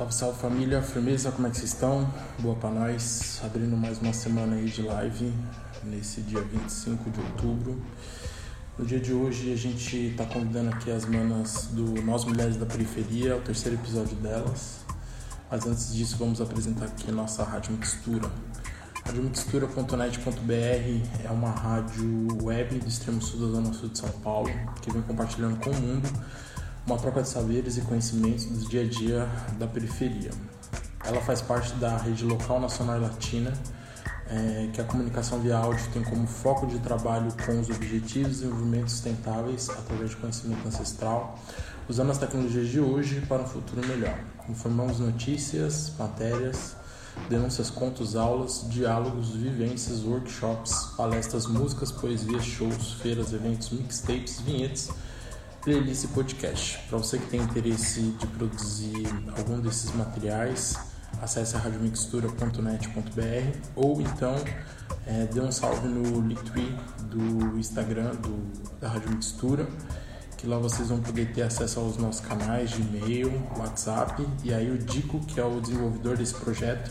Salve, salve família, firmeza, como é que vocês estão? Boa pra nós, abrindo mais uma semana aí de live nesse dia 25 de outubro. No dia de hoje a gente está convidando aqui as manas do Nós Mulheres da Periferia, o terceiro episódio delas. Mas antes disso vamos apresentar aqui nossa Rádio Mixtura. Radiomixtura.net.br é uma rádio web do extremo sul da zona sul de São Paulo que vem compartilhando com o mundo uma troca de saberes e conhecimentos do dia a dia da periferia. Ela faz parte da rede local nacional latina, é, que a comunicação via áudio tem como foco de trabalho com os objetivos de desenvolvimento sustentáveis através de conhecimento ancestral, usando as tecnologias de hoje para um futuro melhor. Informamos notícias, matérias, denúncias, contos, aulas, diálogos, vivências, workshops, palestras, músicas, poesias, shows, feiras, eventos, mixtapes, vinhetes, playlist podcast. Para você que tem interesse de produzir algum desses materiais, acesse radiomixtura.net.br ou então é, dê um salve no Linktree do Instagram do, da Rádio Mixtura, que lá vocês vão poder ter acesso aos nossos canais de e-mail, WhatsApp e aí o Dico, que é o desenvolvedor desse projeto,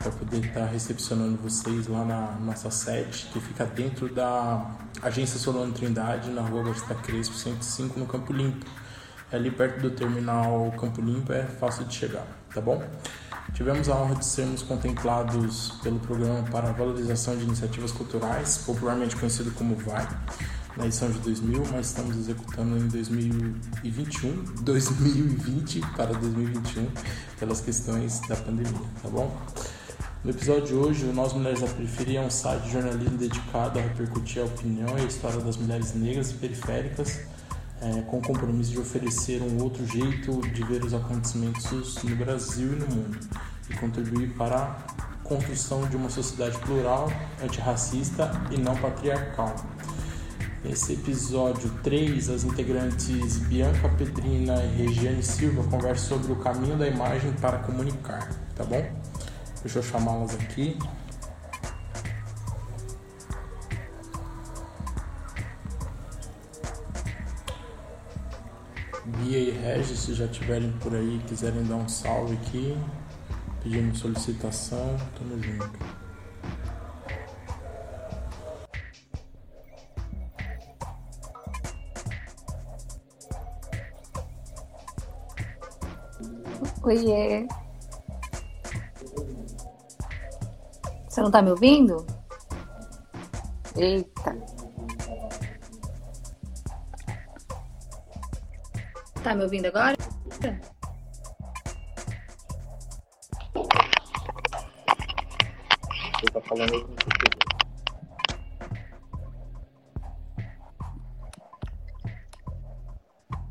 vai poder estar recepcionando vocês lá na nossa sede, que fica dentro da Agência Solano Trindade, na rua Batista Crespo 105, no Campo Limpo. É ali perto do terminal Campo Limpo, é fácil de chegar, tá bom? Tivemos a honra de sermos contemplados pelo Programa para a Valorização de Iniciativas Culturais, popularmente conhecido como VAI, na edição de 2000, mas estamos executando em 2021, 2020 para 2021, pelas questões da pandemia, tá bom? No episódio de hoje, o Nós Mulheres da Periferia é um site de jornalismo dedicado a repercutir a opinião e a história das mulheres negras e periféricas, é, com o compromisso de oferecer um outro jeito de ver os acontecimentos no Brasil e no mundo, e contribuir para a construção de uma sociedade plural, antirracista e não patriarcal. Nesse episódio 3, as integrantes Bianca Pedrina e Regiane Silva conversam sobre o caminho da imagem para comunicar, tá bom? Deixa eu chamá-las aqui. Bia e Regis, se já estiverem por aí quiserem dar um salve aqui, pedindo solicitação, tamo junto. Oiê. Você não tá me ouvindo? Eita. Tá me ouvindo agora? Você tá falando com você.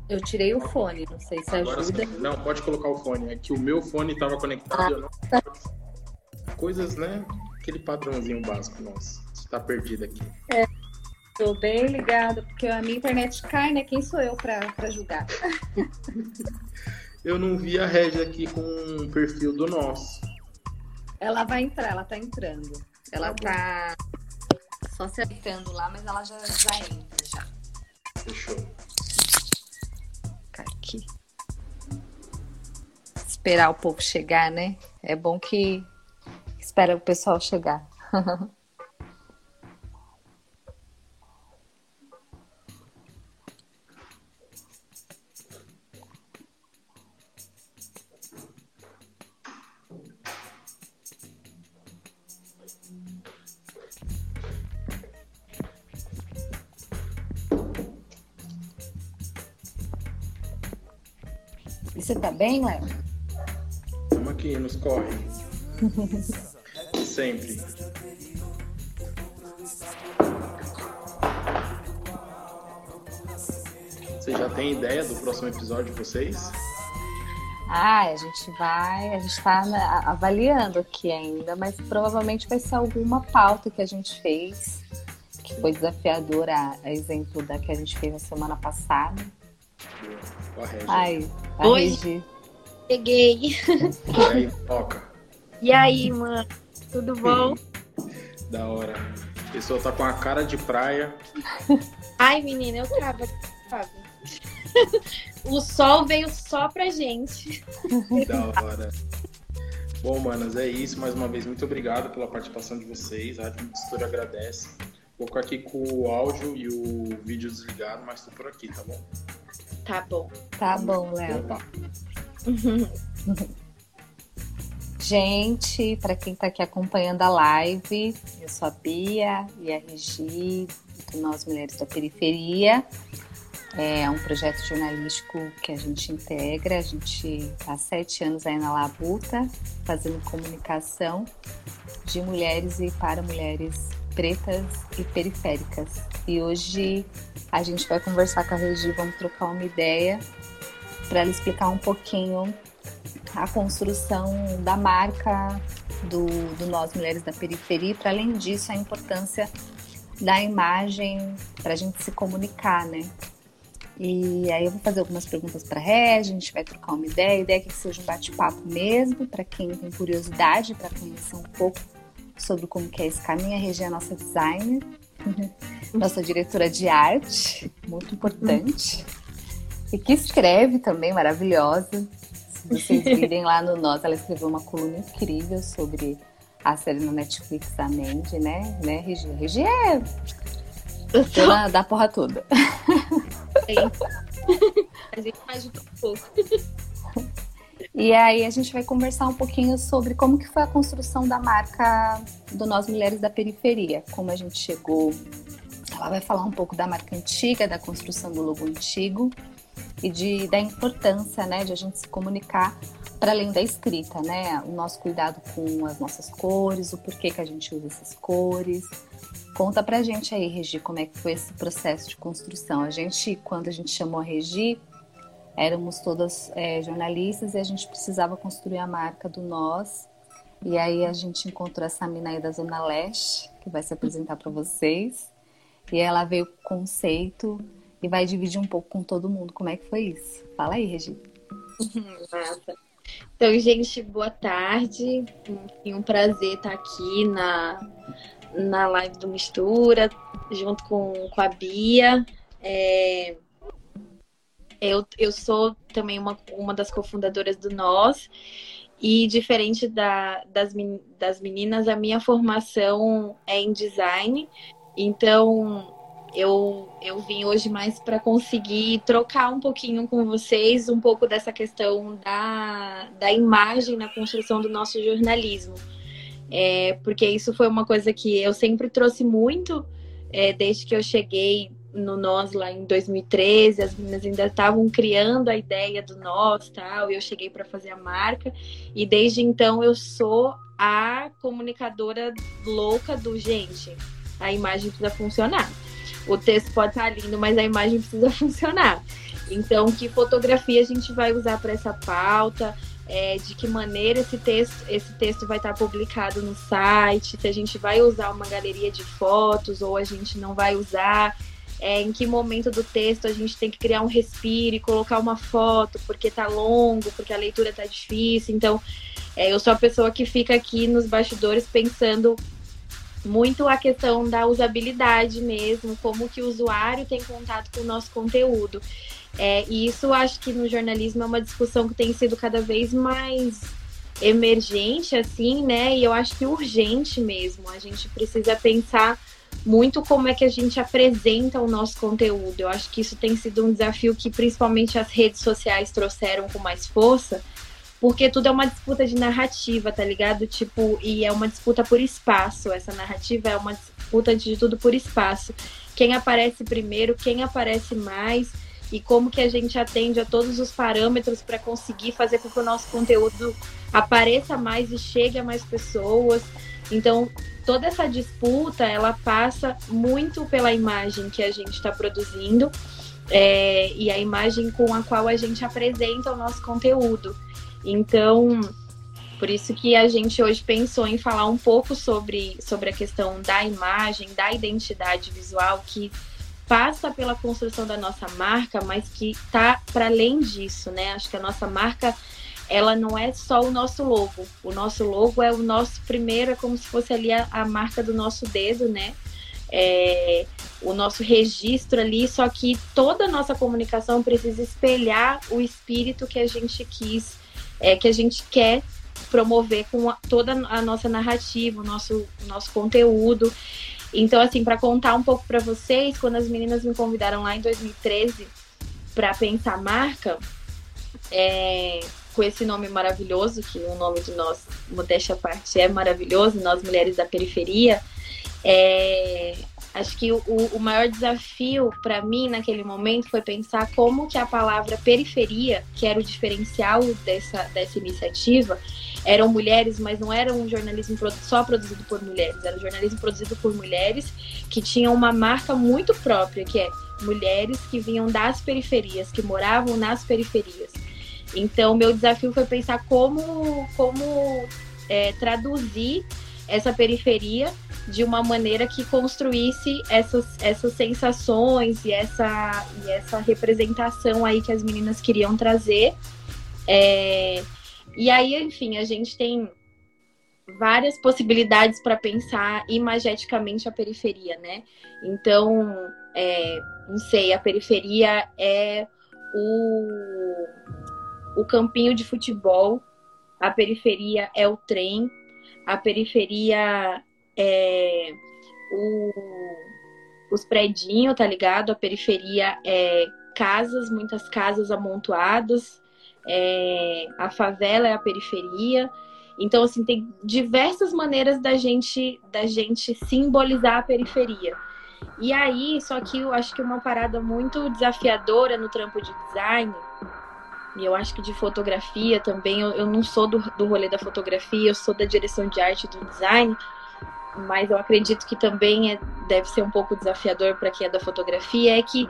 Eu tirei o fone, não sei se Agora ajuda. Não, pode colocar o fone. É que o meu fone estava conectado. eu não... Coisas, né? Aquele padrãozinho básico nosso. Você tá perdido aqui. Tô bem ligada, porque a minha internet cai, né? Quem sou eu pra, pra julgar? Eu não vi a Regia aqui com o perfil do nosso. Ela vai entrar, ela tá entrando. Ela Tá tá só se ajeitando lá, mas ela já, já entra já. Fechou. Ficar aqui. Esperar o povo chegar, né? É bom que espera o pessoal chegar. E você tá bem, Léo? Estamos aqui, nos corre. Sempre. Você já tem ideia do próximo episódio de vocês? Ah, a gente vai, a gente está avaliando aqui ainda, mas provavelmente vai ser alguma pauta que a gente fez, que foi desafiadora, a exemplo da que a gente fez na semana passada. Com a Regia. Ai, a Oi. Regi. Cheguei. E aí, toca. E aí, mano? Tudo bom? Da hora. A pessoa tá com a cara de praia. Ai, menina, eu tava. sabe? o sol veio só pra gente. Da hora. Bom, manas, é isso. Mais uma vez, muito obrigado pela participação de vocês. A Rádio Mistura agradece. Vou ficar aqui com o áudio e o vídeo desligado, mas tô por aqui, tá bom? Tá bom. Tá bom, Léo. Opa. Gente, para quem está aqui acompanhando a live, eu sou a Bia e a Regi, do Nós Mulheres da Periferia. É um projeto jornalístico que a gente integra. A gente está há sete anos aí na Labuta, fazendo comunicação de mulheres e para mulheres pretas e periféricas. E hoje a gente vai conversar com a Regi, vamos trocar uma ideia para ela explicar um pouquinho a construção da marca do, do Nós Mulheres da Periferia, para além disso, a importância da imagem para a gente se comunicar, né? E aí eu vou fazer algumas perguntas para a Ré, a gente vai trocar uma ideia, a ideia é que seja um bate-papo mesmo, para quem tem curiosidade, para conhecer um pouco sobre como que é esse caminho. A Regi é a nossa designer, nossa diretora de arte, muito importante, e que escreve também, maravilhosa. Vocês virem lá no Nós, ela escreveu uma coluna incrível sobre a série no Netflix, a Mandy, né? né, Regi? Regi é dona da porra toda. A gente faz de tudo um pouco. E aí a gente vai conversar um pouquinho sobre como que foi a construção da marca do Nós Mulheres da Periferia, como a gente chegou. Ela vai falar um pouco da marca antiga, da construção do logo antigo e de, da importância, né, de a gente se comunicar para além da escrita, né? O nosso cuidado com as nossas cores, o porquê que a gente usa essas cores. Conta pra gente aí, Regi, como é que foi esse processo de construção. A gente, quando a gente chamou a Regi, éramos todas é, jornalistas e a gente precisava construir a marca do nós. E aí a gente encontrou essa mina aí da Zona Leste, que vai se apresentar para vocês. E ela veio com o conceito e vai dividir um pouco com todo mundo como é que foi isso. Fala aí, Regi. Massa. Então, gente, boa tarde. É um prazer estar aqui na, na live do Mistura, junto com, com a Bia. É, eu, eu sou também uma, uma das cofundadoras do Nós. E diferente da, das, das meninas, a minha formação é em design. Então, eu, eu vim hoje mais para conseguir trocar um pouquinho com vocês um pouco dessa questão da, da imagem na construção do nosso jornalismo. É, porque isso foi uma coisa que eu sempre trouxe muito é, desde que eu cheguei no Nós lá em 2013, as meninas ainda estavam criando a ideia do Nós tal, e eu cheguei para fazer a marca, e desde então eu sou a comunicadora louca do gente, a imagem precisa funcionar. O texto pode estar lindo, mas a imagem precisa funcionar. Então, que fotografia a gente vai usar para essa pauta? É, de que maneira esse texto, esse texto vai estar publicado no site? Se a gente vai usar uma galeria de fotos ou a gente não vai usar? É, em que momento do texto a gente tem que criar um respiro e colocar uma foto porque está longo, porque a leitura está difícil. Então, é, eu sou a pessoa que fica aqui nos bastidores pensando muito a questão da usabilidade mesmo, como que o usuário tem contato com o nosso conteúdo. É, e isso acho que no jornalismo é uma discussão que tem sido cada vez mais emergente, assim, né? E eu acho que urgente mesmo. A gente precisa pensar muito como é que a gente apresenta o nosso conteúdo. Eu acho que isso tem sido um desafio que principalmente as redes sociais trouxeram com mais força, porque tudo é uma disputa de narrativa, tá ligado? Tipo, e é uma disputa por espaço. Essa narrativa é uma disputa de tudo por espaço. Quem aparece primeiro, quem aparece mais e como que a gente atende a todos os parâmetros para conseguir fazer com que o nosso conteúdo apareça mais e chegue a mais pessoas. Então, toda essa disputa, ela passa muito pela imagem que a gente está produzindo é, e a imagem com a qual a gente apresenta o nosso conteúdo. Então, por isso que a gente hoje pensou em falar um pouco sobre, sobre a questão da imagem, da identidade visual, que passa pela construção da nossa marca, mas que está para além disso, né? Acho que a nossa marca, ela não é só o nosso logo. O nosso logo é o nosso primeiro, é como se fosse ali a, a marca do nosso dedo, né? É, o nosso registro ali, só que toda a nossa comunicação precisa espelhar o espírito que a gente quis, é, que a gente quer promover com a, toda a nossa narrativa, o nosso, nosso conteúdo. Então, assim, para contar um pouco para vocês, quando as meninas me convidaram lá em 2013 para pensar marca, é, com esse nome maravilhoso, que o nome de nós, modéstia parte, é maravilhoso, nós mulheres da periferia, é, acho que o, o maior desafio para mim naquele momento foi pensar como que a palavra periferia, que era o diferencial dessa, dessa iniciativa, eram mulheres, mas não era um jornalismo só produzido por mulheres, era um jornalismo produzido por mulheres que tinham uma marca muito própria, que é mulheres que vinham das periferias, que moravam nas periferias. Então, meu desafio foi pensar como, como é, traduzir essa periferia de uma maneira que construísse essas, essas sensações e essa, e essa representação aí que as meninas queriam trazer. É, e aí, enfim, a gente tem várias possibilidades para pensar imageticamente a periferia, né? Então, é, não sei, a periferia é o, o campinho de futebol, a periferia é o trem, a periferia é o, os predinhos, tá ligado? A periferia é casas, muitas casas amontoadas, é, a favela é a periferia. Então, assim, tem diversas maneiras da gente, da gente simbolizar a periferia. E aí, só que eu acho que uma parada muito desafiadora no trampo de design, e eu acho que de fotografia também, eu, eu não sou do, do rolê da fotografia, eu sou da direção de arte do design, mas eu acredito que também é, deve ser um pouco desafiador para quem é da fotografia, é que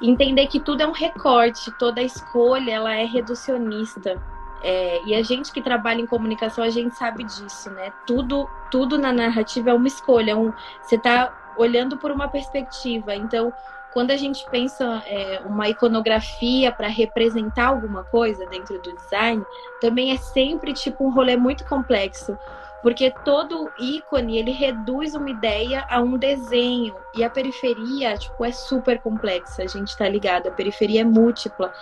entender que tudo é um recorte, toda escolha ela é reducionista. É, e a gente que trabalha em comunicação, a gente sabe disso, né? Tudo, tudo na narrativa é uma escolha. Um, você está olhando por uma perspectiva. Então, quando a gente pensa é, uma iconografia para representar alguma coisa dentro do design, também é sempre tipo um rolê muito complexo, porque todo ícone ele reduz uma ideia a um desenho. E a periferia tipo é super complexa a gente está ligado. A periferia é múltipla.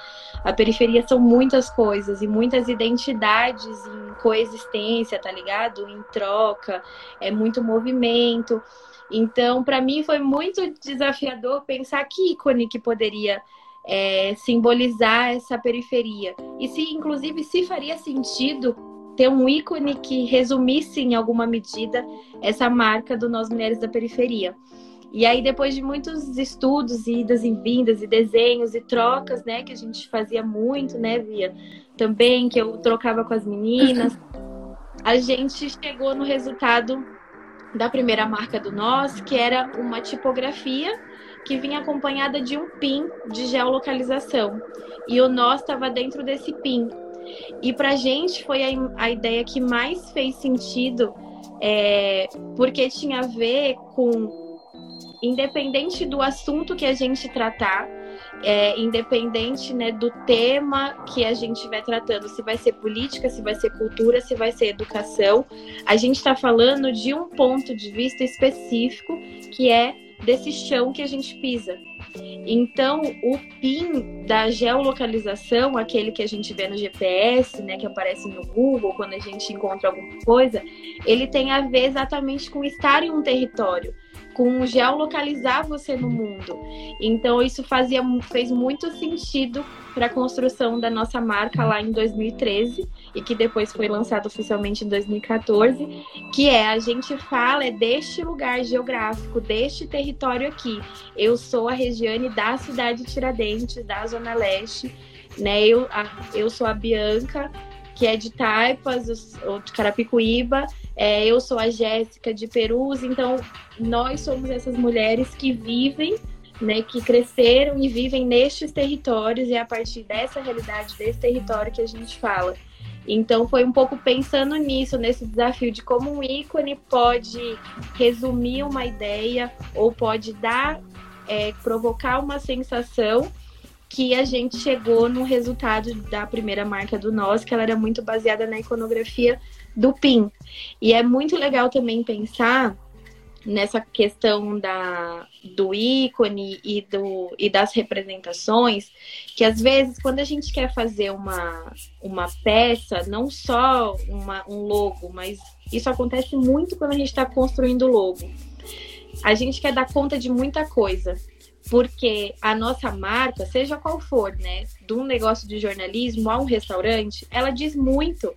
A periferia são muitas coisas e muitas identidades em coexistência tá ligado? Em troca é muito movimento. Então para mim foi muito desafiador pensar que ícone que poderia é, simbolizar essa periferia. E se inclusive se faria sentido ter um ícone que resumisse em alguma medida essa marca do Nós Mulheres da Periferia. E aí, depois de muitos estudos, idas e vindas, e desenhos e trocas, né, que a gente fazia muito, né, Via? Também, que eu trocava com as meninas, a gente chegou no resultado da primeira marca do Nós, que era uma tipografia que vinha acompanhada de um PIN de geolocalização. E o Nós estava dentro desse PIN. E para a gente foi a, a, ideia que mais fez sentido, é, porque tinha a ver com, independente do assunto que a gente tratar, é, independente né, do tema que a gente vai tratando, se vai ser política, se vai ser cultura, se vai ser educação, a gente está falando de um ponto de vista específico que é desse chão que a gente pisa. Então, o PIN da geolocalização, aquele que a gente vê no GPS, né, que aparece no Google quando a gente encontra alguma coisa, ele tem a ver exatamente com estar em um território com geolocalizar você no mundo. Então isso fazia fez muito sentido para a construção da nossa marca lá em 2013 e que depois foi lançado oficialmente em 2014, que é a gente fala é deste lugar geográfico, deste território aqui. Eu sou a Regiane da cidade de Tiradentes, da Zona Leste, né? Eu, a, eu sou a Bianca, que é de Taipas, ou de Carapicuíba, é, eu sou a Jéssica de Perus, então nós somos essas mulheres que vivem, né, que cresceram e vivem nestes territórios e é a partir dessa realidade, desse território que a gente fala. Então foi um pouco pensando nisso, nesse desafio de como um ícone pode resumir uma ideia ou pode dar, é, provocar uma sensação que a gente chegou no resultado da primeira marca do Nós, que ela era muito baseada na iconografia do PIN. E é muito legal também pensar nessa questão da, do ícone e, do, e das representações, que às vezes quando a gente quer fazer uma, uma peça, não só uma, um logo, mas isso acontece muito quando a gente está construindo logo. A gente quer dar conta de muita coisa, porque a nossa marca, seja qual for, né, de um negócio de jornalismo a um restaurante, ela diz muito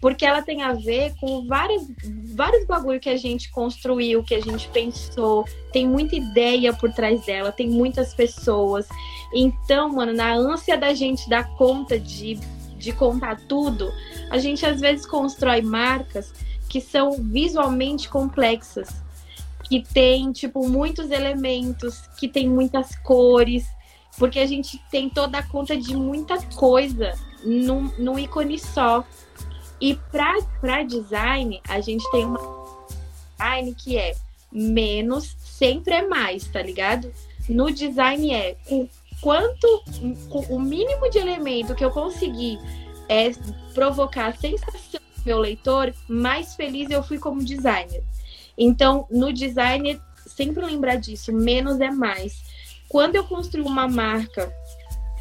porque ela tem a ver com vários, vários bagulho que a gente construiu, que a gente pensou, tem muita ideia por trás dela, tem muitas pessoas. Então, mano, na ânsia da gente dar conta de, de contar tudo, a gente às vezes constrói marcas que são visualmente complexas, que tem, tipo, muitos elementos, que tem muitas cores, porque a gente tem toda a conta de muita coisa num, num ícone só. E para design, a gente tem uma design que é menos sempre é mais, tá ligado? No design é o quanto o mínimo de elemento que eu conseguir é provocar a sensação do meu leitor, mais feliz eu fui como designer. Então, no design, sempre lembrar disso, menos é mais. Quando eu construo uma marca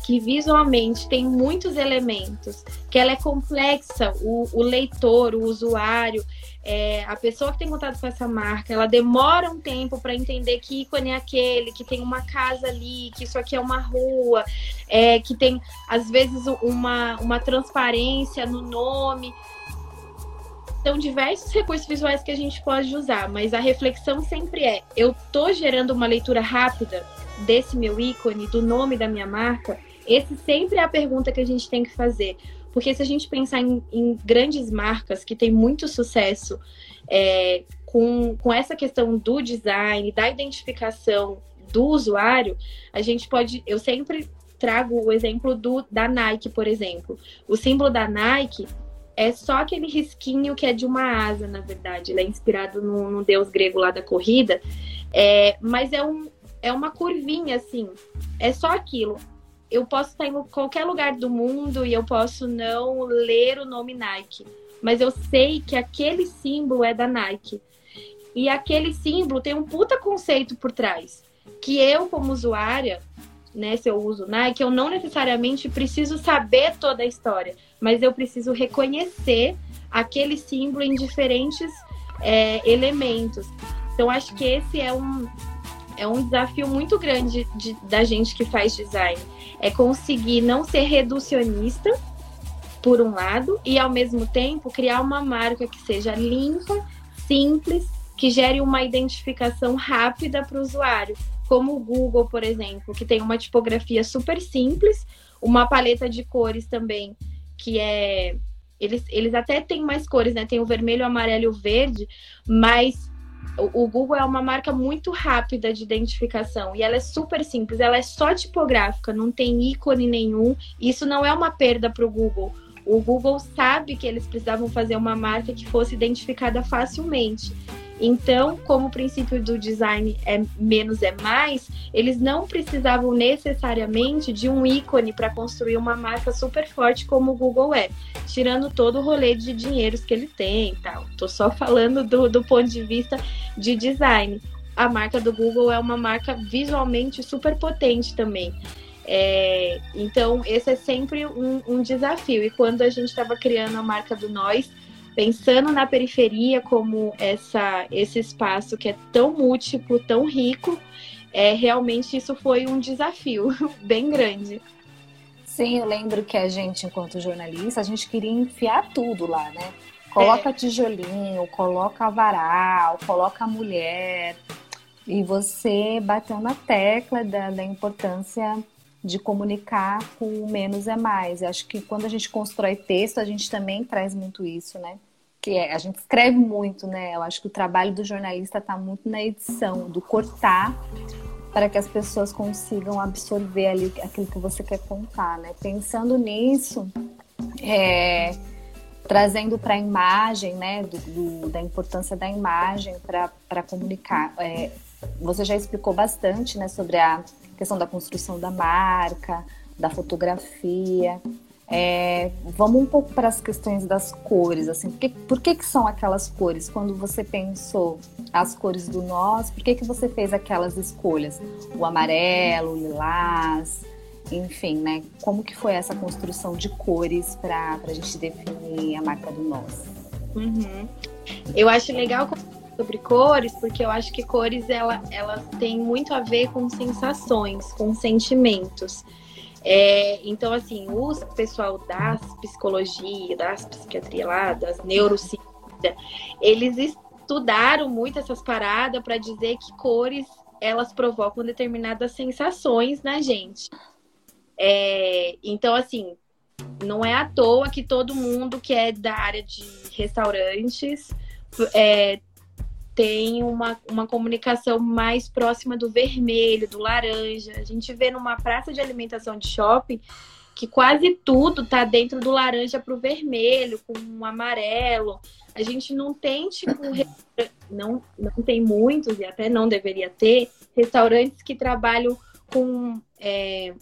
que visualmente tem muitos elementos, que ela é complexa, o, o leitor, o usuário, é, a pessoa que tem contato com essa marca, ela demora um tempo para entender que ícone é aquele, que tem uma casa ali, que isso aqui é uma rua, é, que tem às vezes uma, uma transparência no nome. São diversos recursos visuais que a gente pode usar, mas a reflexão sempre é: eu tô gerando uma leitura rápida desse meu ícone, do nome da minha marca, esse sempre é a pergunta que a gente tem que fazer. Porque se a gente pensar em, em grandes marcas que têm muito sucesso é, com, com essa questão do design, da identificação do usuário, a gente pode. Eu sempre trago o exemplo do, da Nike, por exemplo. O símbolo da Nike é só aquele risquinho que é de uma asa, na verdade. Ele é inspirado no, no deus grego lá da corrida. É, mas é, um, é uma curvinha, assim. É só aquilo eu posso estar em qualquer lugar do mundo e eu posso não ler o nome Nike, mas eu sei que aquele símbolo é da Nike. E aquele símbolo tem um puta conceito por trás, que eu como usuária, né, se eu uso Nike, eu não necessariamente preciso saber toda a história, mas eu preciso reconhecer aquele símbolo em diferentes é, elementos. Então acho que esse é um é um desafio muito grande de, da gente que faz design é conseguir não ser reducionista, por um lado, e ao mesmo tempo criar uma marca que seja limpa, simples, que gere uma identificação rápida para o usuário, como o Google, por exemplo, que tem uma tipografia super simples, uma paleta de cores também, que é. Eles, eles até têm mais cores, né? Tem o vermelho, o amarelo e o verde, mas o Google é uma marca muito rápida de identificação e ela é super simples, ela é só tipográfica, não tem ícone nenhum. Isso não é uma perda para o Google. O Google sabe que eles precisavam fazer uma marca que fosse identificada facilmente. Então, como o princípio do design é menos é mais, eles não precisavam necessariamente de um ícone para construir uma marca super forte como o Google é, tirando todo o rolê de dinheiros que ele tem e tal. Tô só falando do, do ponto de vista de design. A marca do Google é uma marca visualmente super potente também. É, então, esse é sempre um, um desafio. E quando a gente estava criando a marca do Nós, pensando na periferia como essa, esse espaço que é tão múltiplo, tão rico, é, realmente isso foi um desafio bem grande. Sim, eu lembro que a gente, enquanto jornalista, a gente queria enfiar tudo lá, né? Coloca é. tijolinho, coloca varal, coloca mulher. E você bateu na tecla da, da importância de comunicar com menos é mais. Eu acho que quando a gente constrói texto, a gente também traz muito isso, né? que é, a gente escreve muito, né? Eu acho que o trabalho do jornalista está muito na edição, do cortar, para que as pessoas consigam absorver ali aquilo que você quer contar, né? Pensando nisso, é, trazendo para a imagem, né? Do, do, da importância da imagem para comunicar. É, você já explicou bastante, né? Sobre a questão da construção da marca, da fotografia. É, vamos um pouco para as questões das cores, assim, por que, por que, que são aquelas cores? Quando você pensou as cores do nós, por que, que você fez aquelas escolhas? O amarelo, o lilás, enfim, né? Como que foi essa construção de cores para a gente definir a marca do nós? Uhum. Eu acho legal sobre cores, porque eu acho que cores ela, ela tem muito a ver com sensações, com sentimentos. É, então, assim, o pessoal das psicologia, das psiquiatria lá, das neurociências, eles estudaram muito essas paradas para dizer que cores elas provocam determinadas sensações na gente. É, então, assim, não é à toa que todo mundo que é da área de restaurantes é, tem uma, uma comunicação mais próxima do vermelho, do laranja. A gente vê numa praça de alimentação de shopping que quase tudo tá dentro do laranja para o vermelho, com o amarelo. A gente não tem, tipo, não, não tem muitos, e até não deveria ter, restaurantes que trabalham com, é,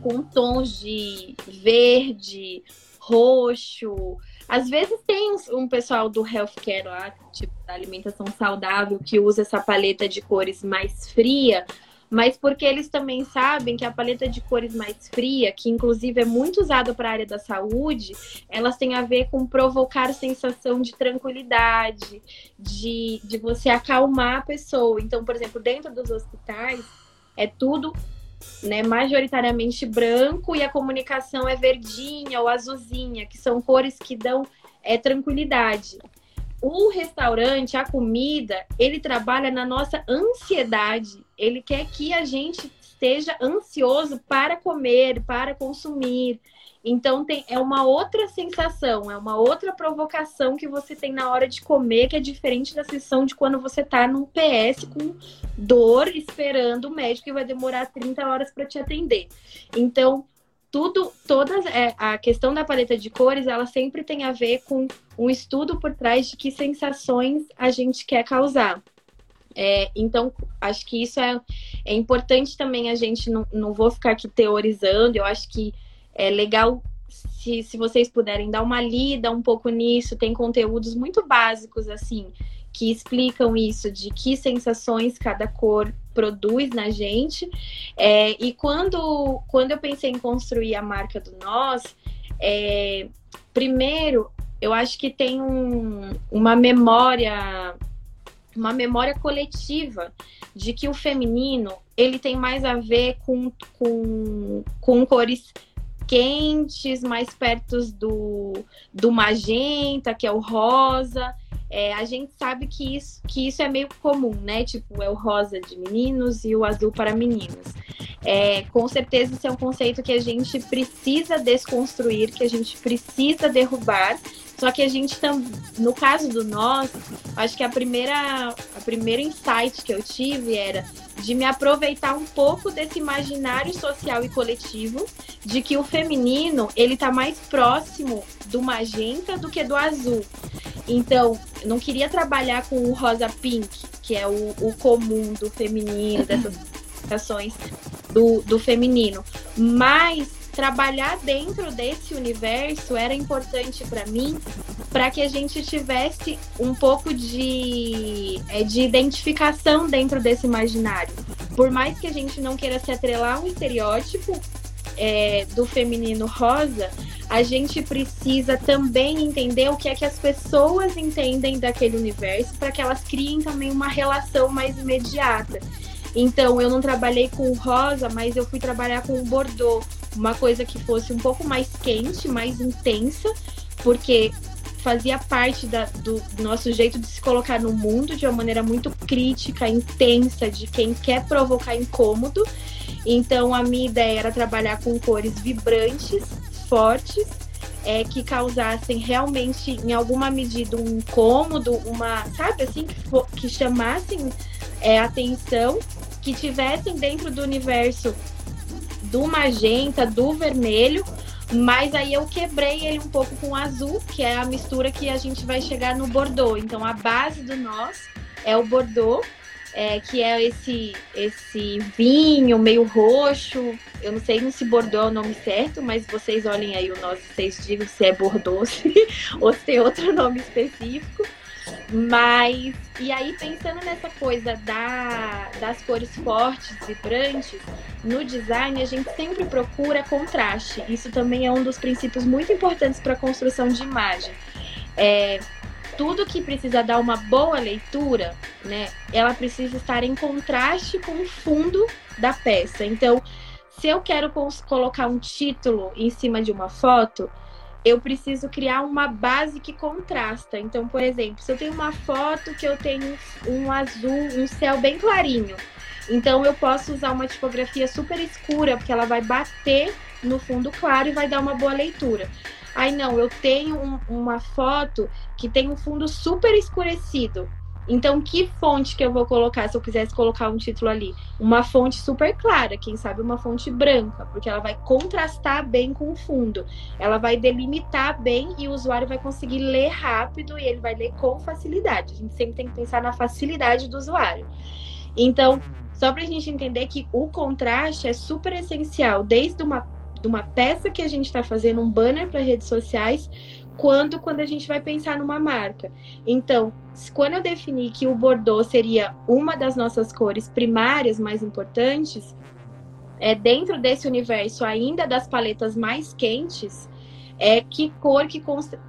com tons de verde, roxo, às vezes tem um, pessoal do healthcare lá, tipo da alimentação saudável, que usa essa paleta de cores mais fria, mas porque eles também sabem que a paleta de cores mais fria, que inclusive é muito usada para a área da saúde, elas têm a ver com provocar sensação de tranquilidade, de, de você acalmar a pessoa. Então, por exemplo, dentro dos hospitais, é tudo né, majoritariamente branco e a comunicação é verdinha ou azulzinha, que são cores que dão é, tranquilidade. O restaurante, a comida, ele trabalha na nossa ansiedade. Ele quer que a gente esteja ansioso para comer, para consumir. Então tem, é uma outra sensação, é uma outra provocação que você tem na hora de comer, que é diferente da sensação de quando você está num PS com dor esperando o médico e vai demorar 30 horas para te atender. Então, tudo, todas é, a questão da paleta de cores, ela sempre tem a ver com um estudo por trás de que sensações a gente quer causar. É, então, acho que isso é, é importante também a gente não, não vou ficar aqui teorizando, eu acho que é legal se, se vocês puderem dar uma lida um pouco nisso, tem conteúdos muito básicos, assim, que explicam isso, de que sensações cada cor produz na gente. É, e quando, quando eu pensei em construir a marca do Nós, é, primeiro, eu acho que tem um, uma memória uma memória coletiva de que o feminino ele tem mais a ver com, com, com cores quentes, mais perto do, do magenta, que é o rosa. É, a gente sabe que isso, que isso é meio comum, né? Tipo, é o rosa de meninos e o azul para meninas. É, com certeza isso é um conceito que a gente precisa desconstruir, que a gente precisa derrubar. Só que a gente também, no caso do nós, acho que a primeira, a primeira insight que eu tive era de me aproveitar um pouco desse imaginário social e coletivo de que o feminino ele está mais próximo do magenta do que do azul. Então, eu não queria trabalhar com o rosa pink, que é o, o comum do feminino, dessas ações do, do feminino, mas trabalhar dentro desse universo era importante para mim, para que a gente tivesse um pouco de, é, de identificação dentro desse imaginário. Por mais que a gente não queira se atrelar a um estereótipo é, do feminino rosa, a gente precisa também entender o que é que as pessoas entendem daquele universo para que elas criem também uma relação mais imediata. Então, eu não trabalhei com rosa, mas eu fui trabalhar com bordô, uma coisa que fosse um pouco mais quente, mais intensa, porque fazia parte da, do nosso jeito de se colocar no mundo de uma maneira muito crítica, intensa, de quem quer provocar incômodo. Então, a minha ideia era trabalhar com cores vibrantes, fortes, é, que causassem realmente, em alguma medida, um incômodo, uma, sabe assim, que, que chamassem é, atenção, que tivessem dentro do universo do magenta, do vermelho, mas aí eu quebrei ele um pouco com o azul, que é a mistura que a gente vai chegar no Bordeaux. Então a base do nós é o Bordeaux, é, que é esse, esse vinho meio roxo. Eu não sei se Bordeaux é o nome certo, mas vocês olhem aí o nós, vocês digam se é Bordeaux ou se tem outro nome específico. Mas, e aí pensando nessa coisa da, das cores fortes, vibrantes, no design a gente sempre procura contraste. Isso também é um dos princípios muito importantes para a construção de imagem. É, tudo que precisa dar uma boa leitura, né, ela precisa estar em contraste com o fundo da peça. Então, se eu quero colocar um título em cima de uma foto, eu preciso criar uma base que contrasta. Então, por exemplo, se eu tenho uma foto que eu tenho um azul, um céu bem clarinho, então eu posso usar uma tipografia super escura, porque ela vai bater no fundo claro e vai dar uma boa leitura. Aí não, eu tenho um, uma foto que tem um fundo super escurecido. Então, que fonte que eu vou colocar se eu quisesse colocar um título ali? Uma fonte super clara, quem sabe uma fonte branca, porque ela vai contrastar bem com o fundo. Ela vai delimitar bem e o usuário vai conseguir ler rápido e ele vai ler com facilidade. A gente sempre tem que pensar na facilidade do usuário. Então, só para a gente entender que o contraste é super essencial, desde uma, uma peça que a gente está fazendo, um banner para redes sociais, quanto quando a gente vai pensar numa marca. Então, quando eu defini que o Bordeaux seria uma das nossas cores primárias mais importantes, é dentro desse universo ainda das paletas mais quentes, é que cor que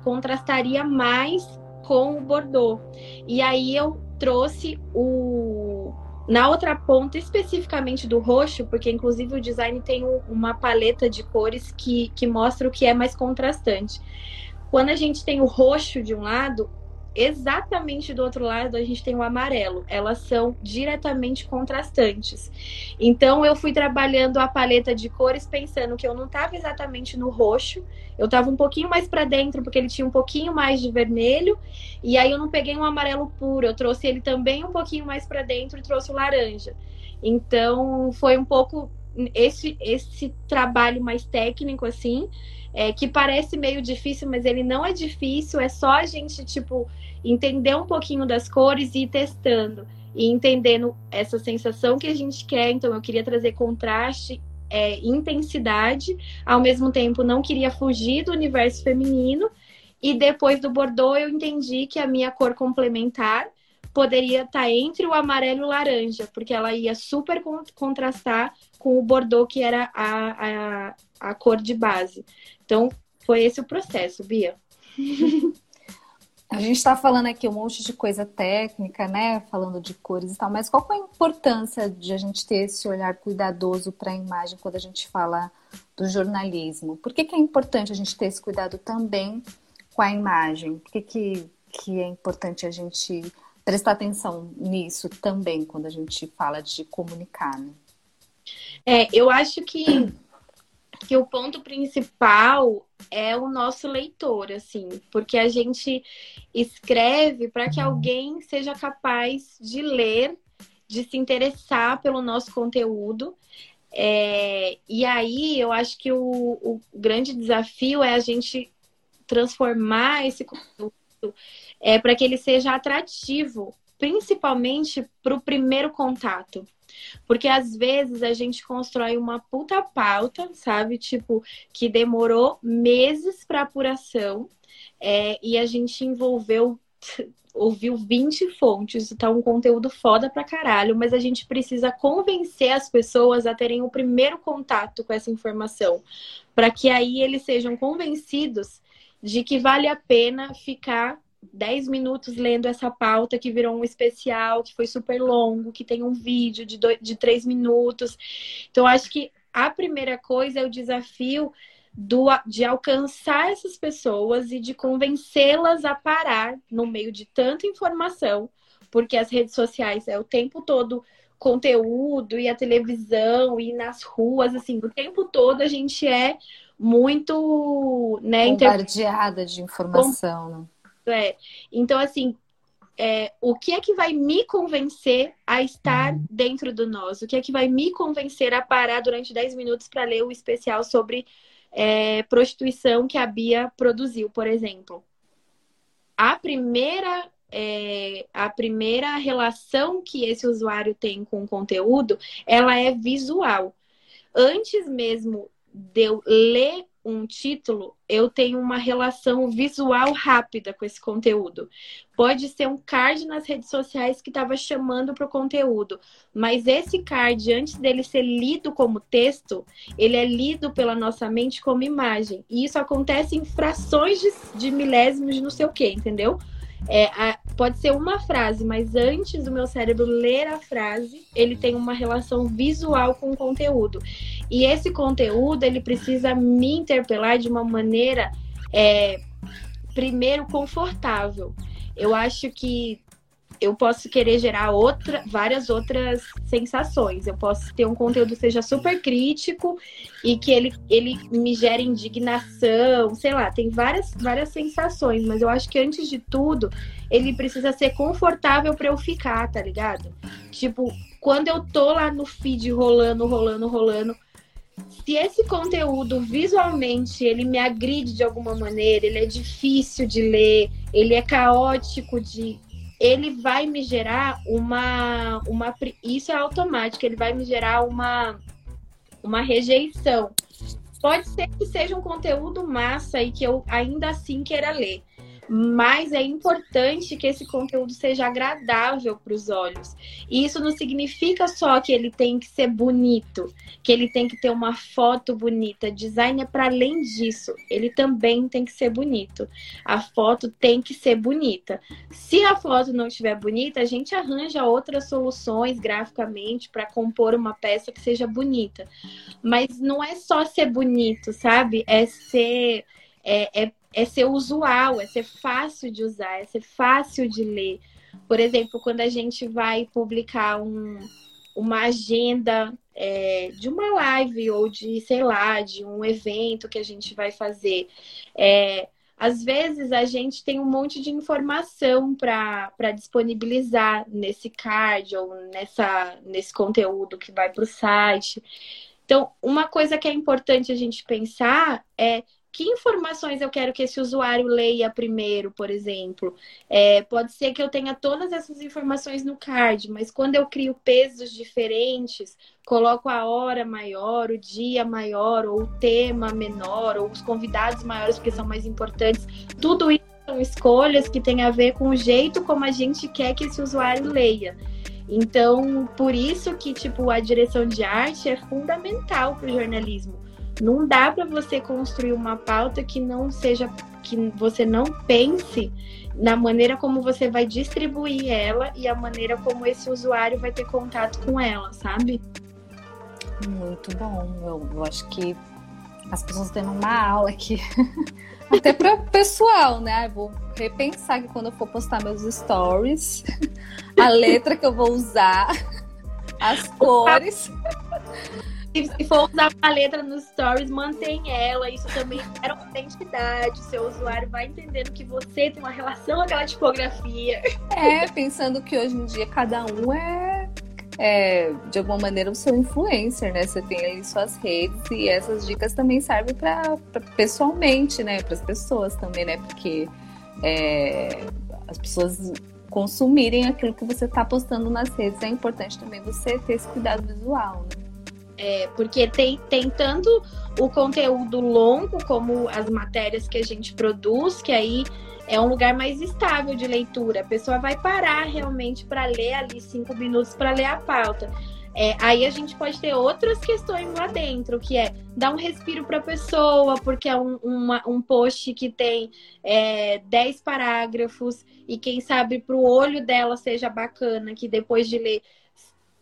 contrastaria mais com o Bordeaux. E aí eu trouxe o na outra ponta, especificamente do roxo, porque inclusive o design tem uma paleta de cores que, que mostra o que é mais contrastante. Quando a gente tem o roxo de um lado, exatamente do outro lado a gente tem o amarelo. Elas são diretamente contrastantes. Então eu fui trabalhando a paleta de cores pensando que eu não estava exatamente no roxo, eu estava um pouquinho mais para dentro porque ele tinha um pouquinho mais de vermelho, e aí eu não peguei um amarelo puro, eu trouxe ele também um pouquinho mais para dentro e trouxe o laranja. Então foi um pouco esse esse trabalho mais técnico assim é, que parece meio difícil, mas ele não é difícil, é só a gente, tipo, entender um pouquinho das cores e ir testando. E entendendo essa sensação que a gente quer. Então, eu queria trazer contraste, é, intensidade, ao mesmo tempo não queria fugir do universo feminino. E depois do Bordeaux, eu entendi que a minha cor complementar poderia estar tá entre o amarelo e o laranja, porque ela ia super contrastar com o Bordeaux, que era a, a, a cor de base. Então, foi esse o processo, Bia. A gente está falando aqui um monte de coisa técnica, né? Falando de cores e tal, mas qual é a importância de a gente ter esse olhar cuidadoso para a imagem quando a gente fala do jornalismo? Por que, que é importante a gente ter esse cuidado também com a imagem? Por que, que, que é importante a gente prestar atenção nisso também quando a gente fala de comunicar? Né? É, eu acho que que o ponto principal é o nosso leitor, assim, porque a gente escreve para que alguém seja capaz de ler, de se interessar pelo nosso conteúdo. É, e aí eu acho que o, o grande desafio é a gente transformar esse conteúdo é, para que ele seja atrativo, principalmente para o primeiro contato. Porque às vezes a gente constrói uma puta pauta, sabe? Tipo, que demorou meses para apuração é, e a gente envolveu. Ouviu 20 fontes, tá um conteúdo foda pra caralho, mas a gente precisa convencer as pessoas a terem o primeiro contato com essa informação, para que aí eles sejam convencidos de que vale a pena ficar 10 minutos lendo essa pauta que virou um especial, que foi super longo, que tem um vídeo de, dois, de 3 minutos. Então, acho que a primeira coisa é o desafio do, de alcançar essas pessoas e de convencê-las a parar no meio de tanta informação, porque as redes sociais é o tempo todo conteúdo e a televisão e nas ruas, assim, o tempo todo a gente é muito, né, bombardeada inter... de informação, né? É. Então, assim, é, o que é que vai me convencer a estar uhum. dentro do nós? O que é que vai me convencer a parar durante 10 minutos para ler o especial sobre é, prostituição que a Bia produziu, por exemplo? A primeira, é, a primeira relação que esse usuário tem com o conteúdo, ela é visual. Antes mesmo de eu ler um título, eu tenho uma relação visual rápida com esse conteúdo. Pode ser um card nas redes sociais que estava chamando para o conteúdo, mas esse card, antes dele ser lido como texto, ele é lido pela nossa mente como imagem. E isso acontece em frações de, de milésimos de não sei o que, entendeu? É, a, pode ser uma frase, mas antes do meu cérebro ler a frase, ele tem uma relação visual com o conteúdo. E esse conteúdo, ele precisa me interpelar de uma maneira, é, primeiro, confortável. Eu acho que eu posso querer gerar outra, várias outras sensações. Eu posso ter um conteúdo que seja super crítico e que ele, ele me gere indignação, sei lá, tem várias, várias sensações, mas eu acho que antes de tudo, ele precisa ser confortável para eu ficar, tá ligado? Tipo, quando eu tô lá no feed rolando, rolando, rolando, se esse conteúdo visualmente ele me agride de alguma maneira, ele é difícil de ler, ele é caótico de ele vai me gerar uma, uma. Isso é automático, ele vai me gerar uma, uma rejeição. Pode ser que seja um conteúdo massa e que eu ainda assim queira ler mas é importante que esse conteúdo seja agradável para os olhos. E isso não significa só que ele tem que ser bonito, que ele tem que ter uma foto bonita. Design é para além disso, ele também tem que ser bonito. A foto tem que ser bonita. Se a foto não estiver bonita, a gente arranja outras soluções graficamente para compor uma peça que seja bonita. Mas não é só ser bonito, sabe? É ser é, é é ser usual, é ser fácil de usar, é ser fácil de ler. Por exemplo, quando a gente vai publicar um, uma agenda é, de uma live ou de, sei lá, de um evento que a gente vai fazer. É, às vezes a gente tem um monte de informação para disponibilizar nesse card ou nessa, nesse conteúdo que vai para o site. Então, uma coisa que é importante a gente pensar é que informações eu quero que esse usuário leia primeiro, por exemplo. É, pode ser que eu tenha todas essas informações no card, mas quando eu crio pesos diferentes, coloco a hora maior, o dia maior, ou o tema menor, ou os convidados maiores, porque são mais importantes, tudo isso são escolhas que têm a ver com o jeito como a gente quer que esse usuário leia. Então, por isso que, tipo, a direção de arte é fundamental para o jornalismo não dá para você construir uma pauta que não seja que você não pense na maneira como você vai distribuir ela e a maneira como esse usuário vai ter contato com ela, sabe? Muito bom. Eu, eu acho que as pessoas tendo uma aula aqui. Até para o pessoal, né? Eu vou repensar que quando eu for postar meus stories, a letra que eu vou usar, as cores se for usar uma letra nos stories, mantém ela. Isso também era uma identidade. Seu usuário vai entendendo que você tem uma relação com aquela tipografia. É, pensando que hoje em dia cada um é, é de alguma maneira o seu influencer, né? Você tem aí suas redes e essas dicas também servem para pessoalmente, né? Para as pessoas também, né? Porque é, as pessoas consumirem aquilo que você está postando nas redes, é importante também você ter esse cuidado visual, né? É, porque tem, tem tanto o conteúdo longo como as matérias que a gente produz, que aí é um lugar mais estável de leitura. A pessoa vai parar realmente para ler ali cinco minutos para ler a pauta. É, aí a gente pode ter outras questões lá dentro, que é dar um respiro para a pessoa, porque é um, uma, um post que tem é, parágrafos, e quem sabe para o olho dela seja bacana, que depois de ler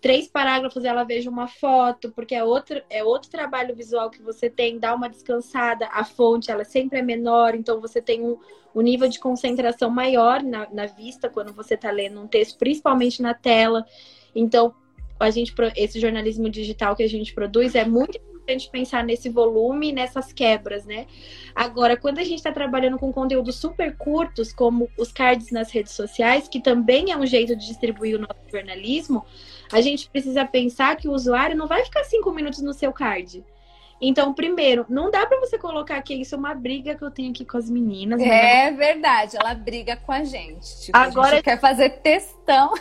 três parágrafos ela veja uma foto, porque é outro, é outro trabalho visual que você tem, dá uma descansada, a fonte ela sempre é menor, então você tem um, um nível de concentração maior na, na vista quando você está lendo um texto, principalmente na tela. Então, a gente, esse jornalismo digital que a gente produz é muito importante pensar nesse volume, nessas quebras, né? Agora, quando a gente está trabalhando com conteúdos super curtos, como os cards nas redes sociais, que também é um jeito de distribuir o nosso jornalismo, a gente precisa pensar que o usuário não vai ficar cinco minutos no seu card. Então, primeiro, não dá para você colocar que isso é uma briga que eu tenho aqui com as meninas. Né? É verdade, ela briga com a gente. Tipo, Agora a gente quer fazer textão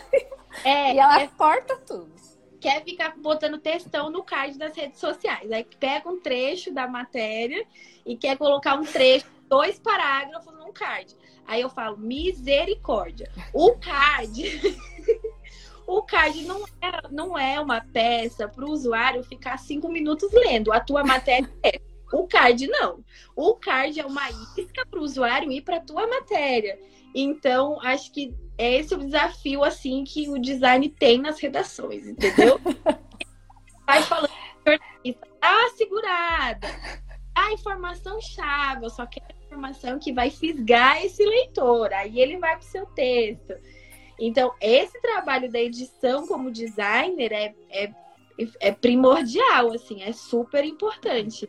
é, e ela é... corta tudo quer ficar botando textão no card das redes sociais. Aí pega um trecho da matéria e quer colocar um trecho, dois parágrafos num card. Aí eu falo, misericórdia. O card. o card não é, não é uma peça para o usuário ficar cinco minutos lendo. A tua matéria é. O card não. O card é uma isca para o usuário ir para a tua matéria. Então, acho que é esse o desafio assim que o design tem nas redações, entendeu? Vai falando, ah, segurada. A informação chave, eu só quero informação que vai fisgar esse leitor. Aí ele vai para o seu texto. Então, esse trabalho da edição como designer é, é, é primordial, assim, é super importante.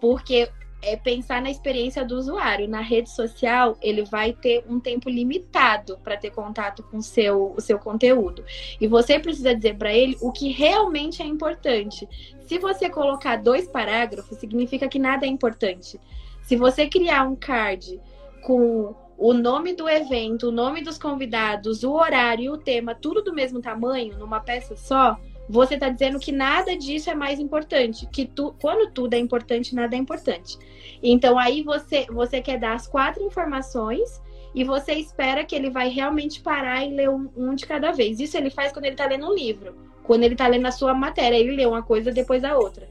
Porque é pensar na experiência do usuário. Na rede social, ele vai ter um tempo limitado para ter contato com seu, o seu conteúdo. E você precisa dizer para ele o que realmente é importante. Se você colocar dois parágrafos, significa que nada é importante. Se você criar um card com o nome do evento, o nome dos convidados, o horário e o tema, tudo do mesmo tamanho, numa peça só, você está dizendo que nada disso é mais importante, que tu, quando tudo é importante, nada é importante. Então aí você você quer dar as quatro informações e você espera que ele vai realmente parar e ler um, um de cada vez. Isso ele faz quando ele está lendo um livro, quando ele está lendo a sua matéria, ele lê uma coisa depois a outra.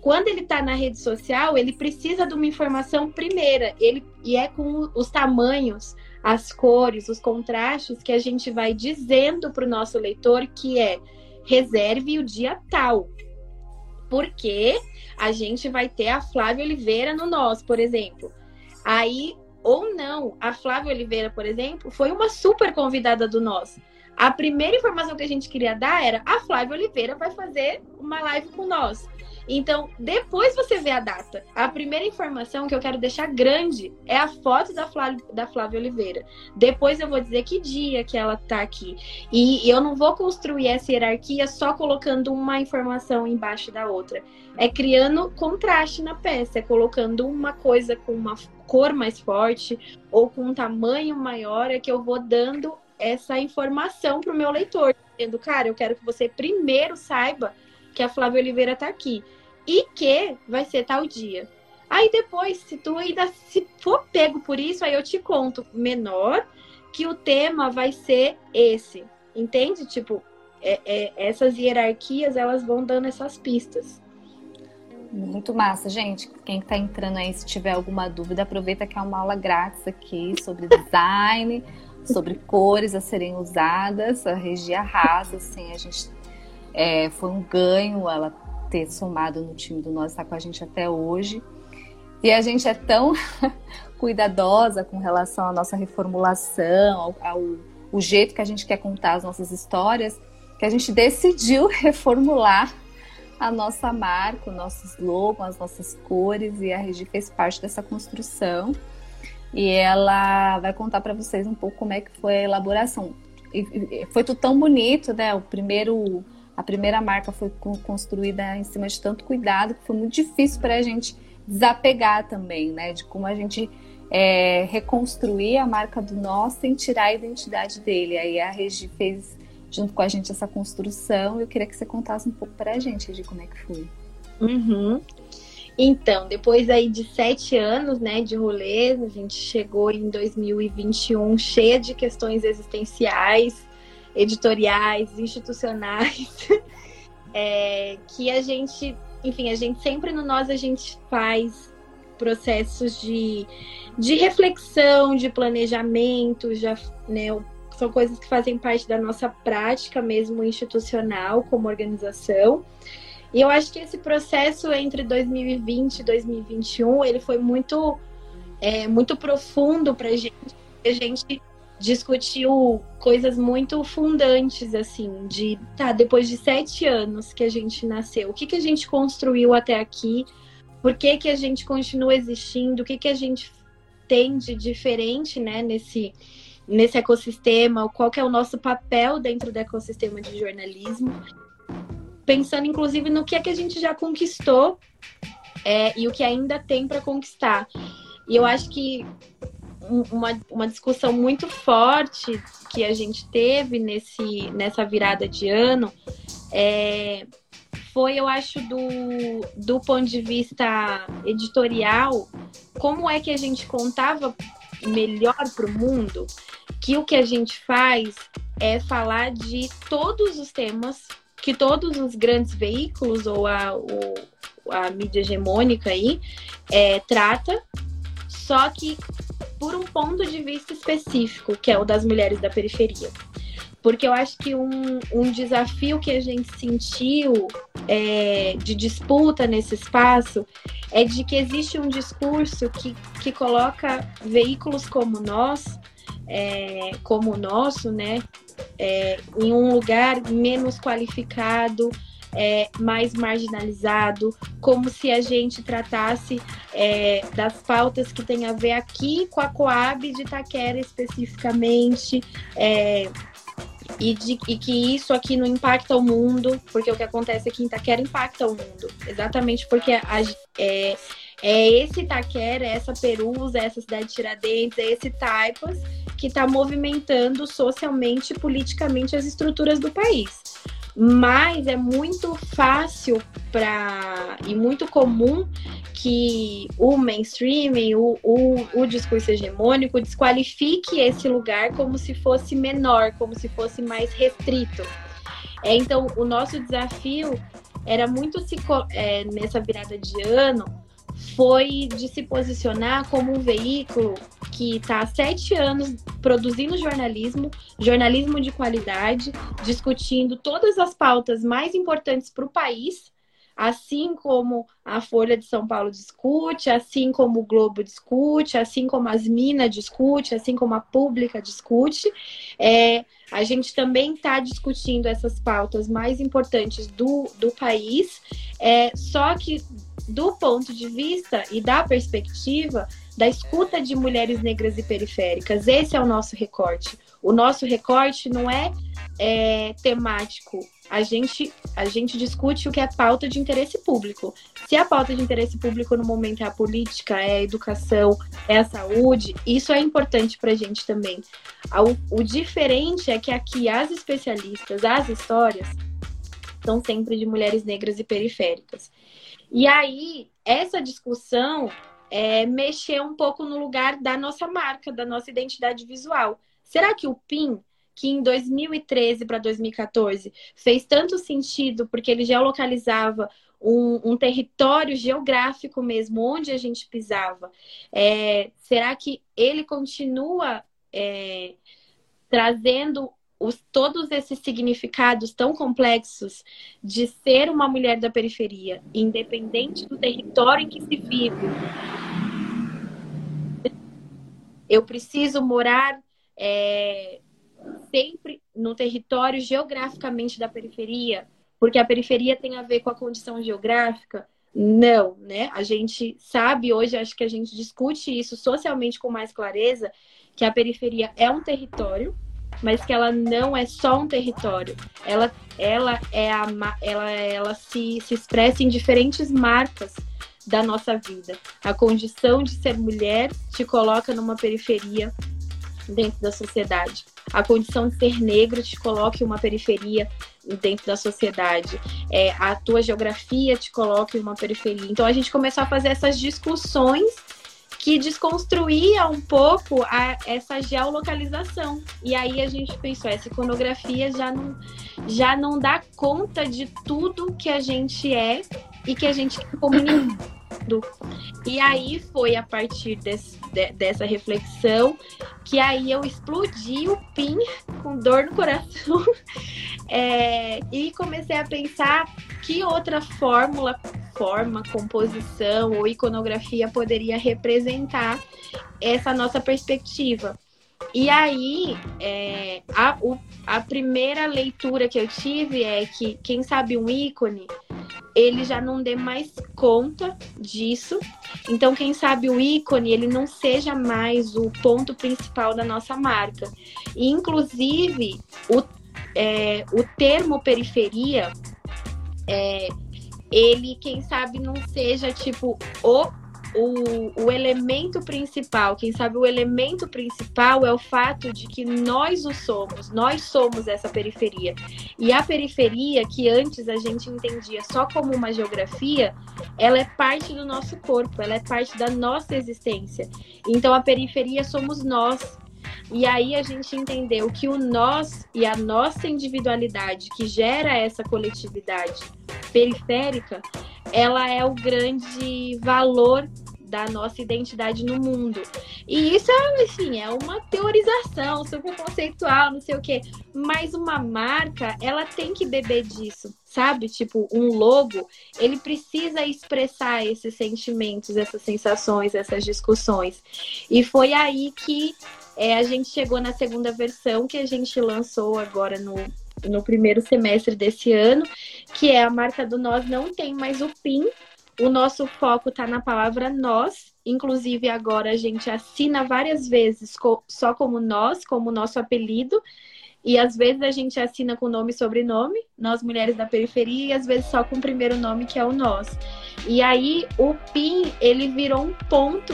Quando ele está na rede social, ele precisa de uma informação primeira, ele e é com os tamanhos, as cores, os contrastes que a gente vai dizendo para o nosso leitor que é reserve o dia tal. Porque a gente vai ter a Flávia Oliveira no nós, por exemplo. Aí, ou não, a Flávia Oliveira, por exemplo, foi uma super convidada do nós. A primeira informação que a gente queria dar era a Flávia Oliveira vai fazer uma live com nós. Então, depois você vê a data. A primeira informação que eu quero deixar grande é a foto da Flávia, da Flávia Oliveira. Depois eu vou dizer que dia que ela tá aqui. E eu não vou construir essa hierarquia só colocando uma informação embaixo da outra. É criando contraste na peça, é colocando uma coisa com uma cor mais forte ou com um tamanho maior, é que eu vou dando essa informação para o meu leitor. Dizendo, cara, eu quero que você primeiro saiba que a Flávia Oliveira está aqui e que vai ser tal dia. Aí depois, se tu ainda se for pego por isso, aí eu te conto menor que o tema vai ser esse. Entende? Tipo, é, é, essas hierarquias elas vão dando essas pistas. Muito massa, gente. Quem está entrando aí, se tiver alguma dúvida, aproveita que é uma aula grátis aqui sobre design, sobre cores a serem usadas. A Regi arrasa, assim, a gente é, foi um ganho ela ter somado no time do Nós, está com a gente até hoje. E a gente é tão cuidadosa com relação à nossa reformulação, ao, ao o jeito que a gente quer contar as nossas histórias, que a gente decidiu reformular a nossa marca, o nosso slogan, as nossas cores, e a Regi fez parte dessa construção. E ela vai contar para vocês um pouco como é que foi a elaboração. E foi tudo tão bonito, né? O primeiro a primeira marca foi construída em cima de tanto cuidado que foi muito difícil para a gente desapegar também, né? De como a gente é, reconstruir a marca do nosso sem tirar a identidade dele. Aí a Regi fez junto com a gente essa construção. Eu queria que você contasse um pouco para a gente, de como é que foi. Uhum. Então, depois aí de sete anos, né, de rolês, a gente chegou em 2021 cheia de questões existenciais, editoriais, institucionais, é, que a gente, enfim, a gente sempre no nós a gente faz processos de, de reflexão, de planejamento, já, né, são coisas que fazem parte da nossa prática mesmo institucional como organização. E eu acho que esse processo entre 2020 e 2021 ele foi muito é, muito profundo para a gente. A gente discutiu coisas muito fundantes, assim, de tá, depois de sete anos que a gente nasceu, o que, que a gente construiu até aqui, por que, que a gente continua existindo, o que, que a gente tem de diferente, né, nesse, nesse ecossistema, qual que é o nosso papel dentro do ecossistema de jornalismo, pensando inclusive no que é que a gente já conquistou é, e o que ainda tem para conquistar. E eu acho que uma, uma discussão muito forte que a gente teve nesse, nessa virada de ano é, foi, eu acho, do, do ponto de vista editorial, como é que a gente contava melhor para o mundo que o que a gente faz é falar de todos os temas que todos os grandes veículos ou a, a mídia hegemônica aí é, trata, só que por um ponto de vista específico, que é o das mulheres da periferia. Porque eu acho que um, um desafio que a gente sentiu é, de disputa nesse espaço é de que existe um discurso que, que coloca veículos como nós, é, como o nosso, né, é, em um lugar menos qualificado, é, mais marginalizado, como se a gente tratasse é, das pautas que tem a ver aqui com a Coab de Itaquera especificamente, é, e, de, e, que isso aqui não impacta o mundo, porque o que acontece aqui em Itaquera impacta o mundo, exatamente porque a, é, é esse Itaquera, é essa Perusa, é essa cidade de Tiradentes, é esse Taipas que está movimentando socialmente e politicamente as estruturas do país mas é muito fácil para e muito comum que o mainstream, o, o, o discurso hegemônico desqualifique esse lugar como se fosse menor, como se fosse mais restrito. É, então, o nosso desafio era muito se, é, nessa virada de ano foi de se posicionar como um veículo que está há sete anos produzindo jornalismo, jornalismo de qualidade, discutindo todas as pautas mais importantes para o país, assim como a Folha de São Paulo discute, assim como o Globo discute, assim como as Minas discute, assim como a Pública discute. É, a gente também está discutindo essas pautas mais importantes do, do país, é, só que do ponto de vista e da perspectiva da escuta de mulheres negras e periféricas. Esse é o nosso recorte. O nosso recorte não é, é temático. A gente, a gente discute o que é pauta de interesse público. Se a pauta de interesse público no momento é a política, é a educação, é a saúde, isso é importante para a gente também. O, o diferente é que aqui as especialistas, as histórias, são sempre de mulheres negras e periféricas. E aí, essa discussão é, mexer um pouco no lugar da nossa marca, da nossa identidade visual. Será que o PIN, que em 2013 para 2014 fez tanto sentido porque ele geolocalizava um, um território geográfico mesmo, onde a gente pisava, é, será que ele continua é, trazendo os, todos esses significados tão complexos de ser uma mulher da periferia, independente do território em que se vive. Eu preciso morar é, sempre no território geograficamente da periferia, porque a periferia tem a ver com a condição geográfica. Não, né? A gente sabe hoje, acho que a gente discute isso socialmente com mais clareza, que a periferia é um território mas que ela não é só um território. Ela, ela, é a, ela, ela se, se expressa em diferentes marcas da nossa vida. A condição de ser mulher te coloca numa periferia dentro da sociedade. A condição de ser negro te coloca em uma periferia dentro da sociedade. É, a tua geografia te coloca em uma periferia. Então a gente começou a fazer essas discussões que desconstruía um pouco a, essa geolocalização. E aí a gente pensou, essa iconografia já não, já não dá conta de tudo que a gente é e que a gente comunica. E aí foi a partir desse, de, dessa reflexão que aí eu explodi o PIN com dor no coração é, e comecei a pensar que outra fórmula forma, composição ou iconografia poderia representar essa nossa perspectiva. E aí, é, a, o, a primeira leitura que eu tive é que, quem sabe, um ícone, ele já não dê mais conta disso. Então, quem sabe o ícone, ele não seja mais o ponto principal da nossa marca. E, inclusive, o, é, o termo periferia, é, ele, quem sabe, não seja tipo o, o, o elemento principal, quem sabe o elemento principal é o fato de que nós o somos, nós somos essa periferia. E a periferia, que antes a gente entendia só como uma geografia, ela é parte do nosso corpo, ela é parte da nossa existência. Então a periferia somos nós. E aí a gente entendeu que o nós e a nossa individualidade que gera essa coletividade periférica, ela é o grande valor da nossa identidade no mundo. E isso é, assim, é uma teorização super conceitual, não sei o quê. Mas uma marca, ela tem que beber disso, sabe? Tipo, um logo, ele precisa expressar esses sentimentos, essas sensações, essas discussões. E foi aí que é, a gente chegou na segunda versão que a gente lançou agora no, no primeiro semestre desse ano, que é a marca do Nós Não Tem Mais o PIN. O nosso foco está na palavra nós, inclusive agora a gente assina várias vezes só como nós, como nosso apelido, e às vezes a gente assina com nome e sobrenome, nós mulheres da periferia, e às vezes só com o primeiro nome, que é o nós. E aí o PIN, ele virou um ponto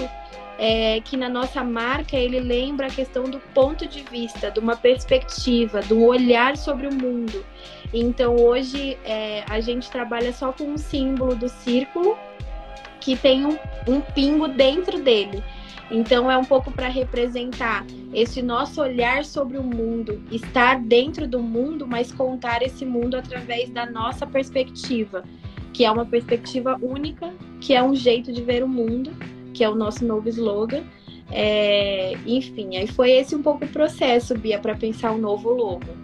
é, que na nossa marca ele lembra a questão do ponto de vista, de uma perspectiva, do olhar sobre o mundo. Então hoje é, a gente trabalha só com um símbolo do círculo que tem um, um pingo dentro dele. Então é um pouco para representar esse nosso olhar sobre o mundo, estar dentro do mundo, mas contar esse mundo através da nossa perspectiva, que é uma perspectiva única, que é um jeito de ver o mundo que é o nosso novo slogan. É, enfim, aí foi esse um pouco o processo, Bia, para pensar um novo logo.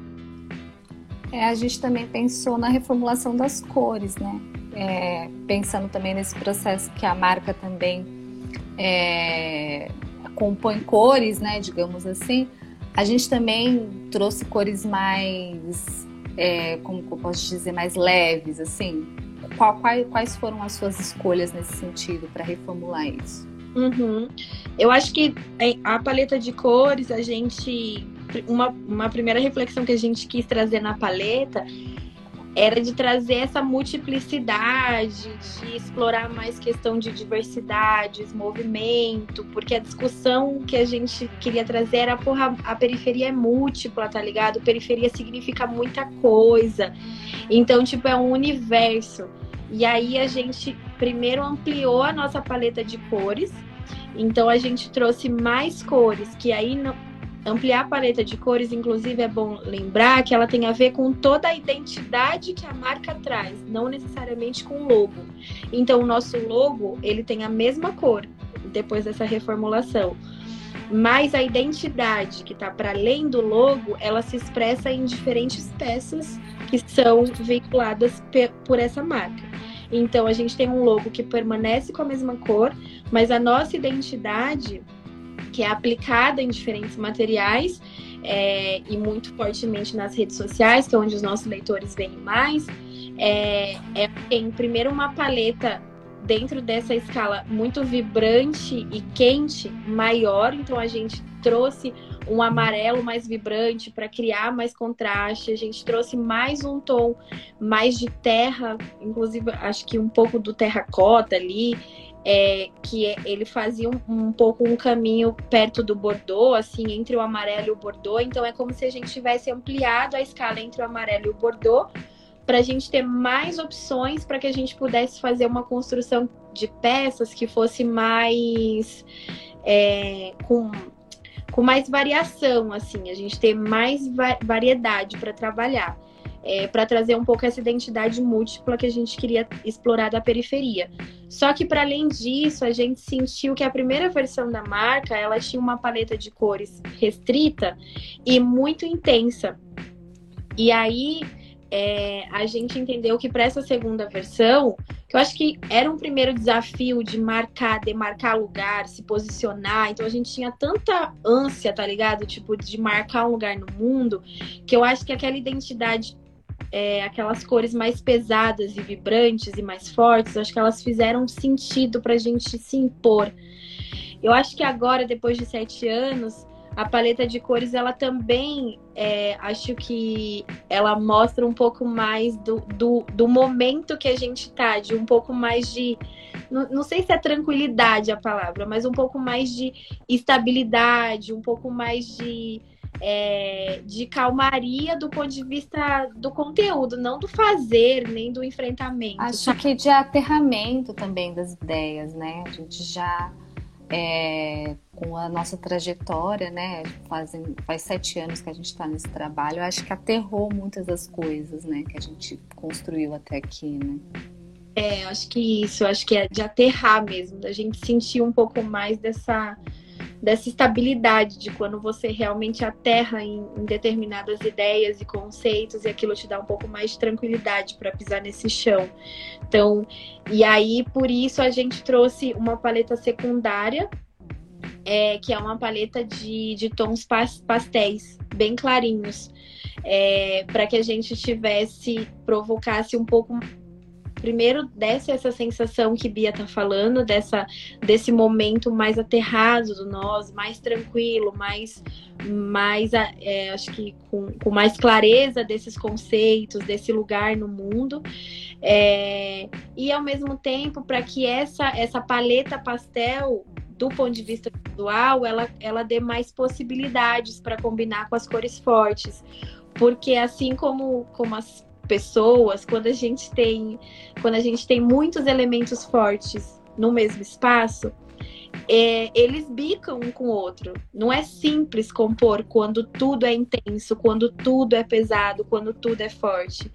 É, a gente também pensou na reformulação das cores, né? É, pensando também nesse processo que a marca também é, compõe cores, né? Digamos assim. A gente também trouxe cores mais, é, como eu posso dizer, mais leves, assim, qual, quais, quais foram as suas escolhas nesse sentido para reformular isso? Uhum. Eu acho que a paleta de cores, a gente. Uma, uma primeira reflexão que a gente quis trazer na paleta era de trazer essa multiplicidade, de explorar mais questão de diversidades, movimento, porque a discussão que a gente queria trazer era, porra, a periferia é múltipla, tá ligado? Periferia significa muita coisa. Então, tipo, é um universo. E aí a gente primeiro ampliou a nossa paleta de cores. Então a gente trouxe mais cores, que aí. Ampliar a paleta de cores, inclusive é bom lembrar que ela tem a ver com toda a identidade que a marca traz, não necessariamente com o logo. Então o nosso logo, ele tem a mesma cor depois dessa reformulação. Mas a identidade que está para além do logo, ela se expressa em diferentes peças que são veiculadas por essa marca. Então a gente tem um logo que permanece com a mesma cor, mas a nossa identidade, que é aplicada em diferentes materiais é, e muito fortemente nas redes sociais, que é onde os nossos leitores veem mais, é, é em primeiro uma paleta dentro dessa escala muito vibrante e quente, maior. Então a gente trouxe um amarelo mais vibrante para criar mais contraste. A gente trouxe mais um tom mais de terra, inclusive acho que um pouco do terracota ali. É, que ele fazia um, um, pouco um caminho perto do Bordeaux, assim, entre o amarelo e o Bordeaux. Então é como se a gente tivesse ampliado a escala entre o amarelo e o Bordeaux para a gente ter mais opções para que a gente pudesse fazer uma construção de peças que fosse mais é, com com mais variação, assim, a gente ter mais va variedade para trabalhar, é, para trazer um pouco essa identidade múltipla que a gente queria explorar da periferia. Só que para além disso, a gente sentiu que a primeira versão da marca ela tinha uma paleta de cores restrita e muito intensa. E aí é, a gente entendeu que para essa segunda versão, que eu acho que era um primeiro desafio de marcar, demarcar lugar, se posicionar. Então a gente tinha tanta ânsia, tá ligado? Tipo, de marcar um lugar no mundo, que eu acho que aquela identidade, é, aquelas cores mais pesadas e vibrantes e mais fortes, acho que elas fizeram sentido pra gente se impor. Eu acho que agora, depois de sete anos, a paleta de cores ela também é, acho que ela mostra um pouco mais do, do, do, momento que a gente tá, de um pouco mais de. Não, não sei se é tranquilidade a palavra, mas um pouco mais de estabilidade, um pouco mais de. É, de calmaria do ponto de vista do conteúdo, não do fazer, nem do enfrentamento. Acho que de aterramento também das ideias, né? A gente já é, com a nossa trajetória, né? Fazem, faz sete anos que a gente está nesse trabalho. Acho que aterrou muitas das coisas, né? Que a gente construiu até aqui, né? É, acho que isso, acho que é de aterrar mesmo, da gente sentir um pouco mais dessa dessa estabilidade de quando você realmente aterra em, em, determinadas ideias e conceitos e aquilo te dá um pouco mais de tranquilidade para pisar nesse chão. Então, e aí por isso a gente trouxe uma paleta secundária, é, que é uma paleta de, de tons pastéis, bem clarinhos, é, para que a gente tivesse, provocasse um pouco primeiro desse essa sensação que Bia tá falando, dessa, desse momento mais aterrado do nós, mais tranquilo, mais, mais é, acho que com, com, mais clareza desses conceitos, desse lugar no mundo. É, e ao mesmo tempo, para que essa, essa paleta pastel do ponto de vista visual, ela, ela dê mais possibilidades para combinar com as cores fortes. Porque assim como, como as pessoas, quando a gente tem, quando a gente tem muitos elementos fortes no mesmo espaço, é, eles bicam um com o outro. Não é simples compor quando tudo é intenso, quando tudo é pesado, quando tudo é forte.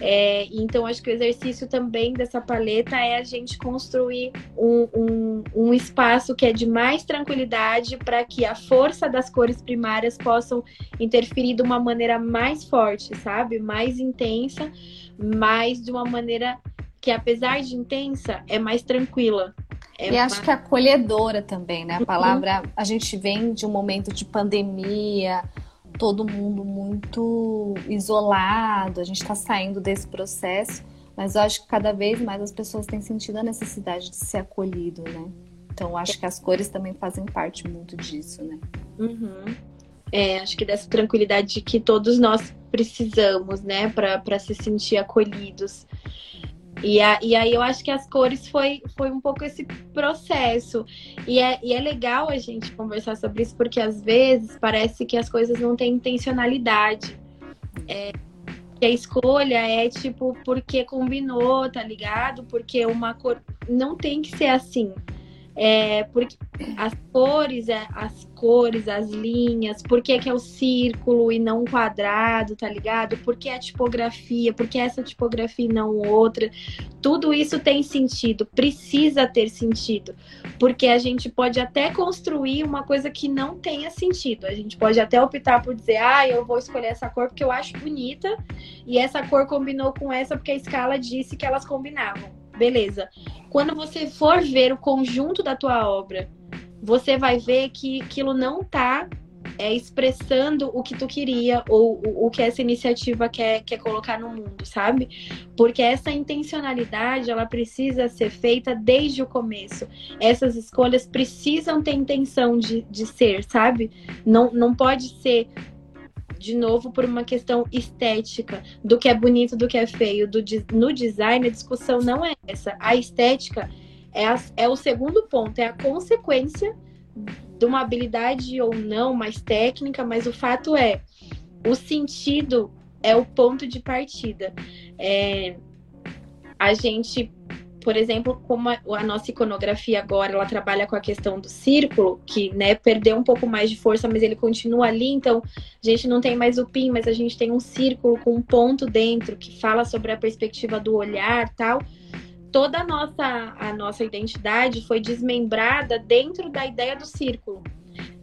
É, então, acho que o exercício também dessa paleta é a gente construir um, um, um espaço que é de mais tranquilidade para que a força das cores primárias possam interferir de uma maneira mais forte, sabe? Mais intensa, mas de uma maneira que, apesar de intensa, é mais tranquila. É e uma... acho que acolhedora também, né? A palavra, a gente vem de um momento de pandemia, todo mundo muito isolado, a gente está saindo desse processo, mas eu acho que cada vez mais as pessoas têm sentido a necessidade de ser acolhido, né? Então acho que as cores também fazem parte muito disso, né? Uhum. É, acho que dessa tranquilidade que todos nós precisamos, né, para se sentir acolhidos. E, a, e aí eu acho que as cores foi, foi um pouco esse processo. E é, e é legal a gente conversar sobre isso, porque às vezes parece que as coisas não têm intencionalidade. É, que a escolha é tipo porque combinou, tá ligado? Porque uma cor. Não tem que ser assim. É, porque as cores, é, as cores, as linhas, por que, é o círculo e não um quadrado, tá ligado? Por que a tipografia, por que essa tipografia e não outra? Tudo isso tem sentido, precisa ter sentido, porque a gente pode até construir uma coisa que não tenha sentido. A gente pode até optar por dizer, ah, eu vou escolher essa cor porque eu acho bonita, e essa cor combinou com essa porque a escala disse que elas combinavam. Beleza. Quando você for ver o conjunto da tua obra, você vai ver que aquilo não está é, expressando o que tu queria ou o, o, que essa iniciativa quer, quer colocar no mundo, sabe? Porque essa intencionalidade ela precisa ser feita desde o começo. Essas escolhas precisam ter intenção de, de ser, sabe? Não, não pode ser de novo, por uma questão estética, do que é bonito, do que é feio. Do, no design, a discussão não é essa. A estética é, a, é o segundo ponto, é a consequência de uma habilidade ou não mais técnica, mas o fato é, o sentido é o ponto de partida. É, a gente por exemplo, como a, nossa iconografia agora ela trabalha com a questão do círculo, que né, perdeu um pouco mais de força, mas ele continua ali, então a gente não tem mais o pin, mas a gente tem um círculo com um ponto dentro que fala sobre a perspectiva do olhar tal. Toda a nossa, a nossa identidade foi desmembrada dentro da ideia do círculo.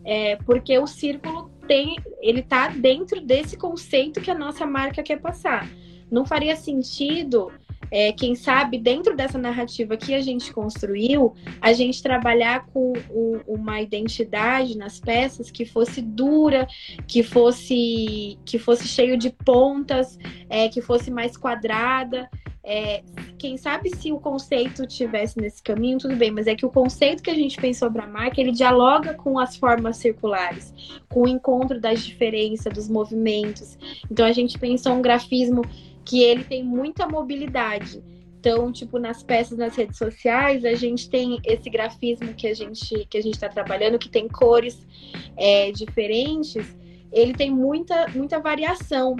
É, porque o círculo tem, ele tá dentro desse conceito que a nossa marca quer passar. Não faria sentido é, quem sabe, dentro dessa narrativa que a gente construiu, a gente trabalhar com um, uma identidade nas peças que fosse dura, que fosse, que fosse cheio de pontas, é, que fosse mais quadrada. é, quem sabe se o conceito tivesse nesse caminho, tudo bem, mas é que o conceito que a gente pensou para a marca, ele dialoga com as formas circulares, com o encontro das diferenças, dos movimentos. Então a gente pensou um grafismo que ele tem muita mobilidade. Então, tipo, nas peças nas redes sociais, a gente tem esse grafismo que a gente que a gente está trabalhando, que tem cores é, diferentes. Ele tem muita muita variação.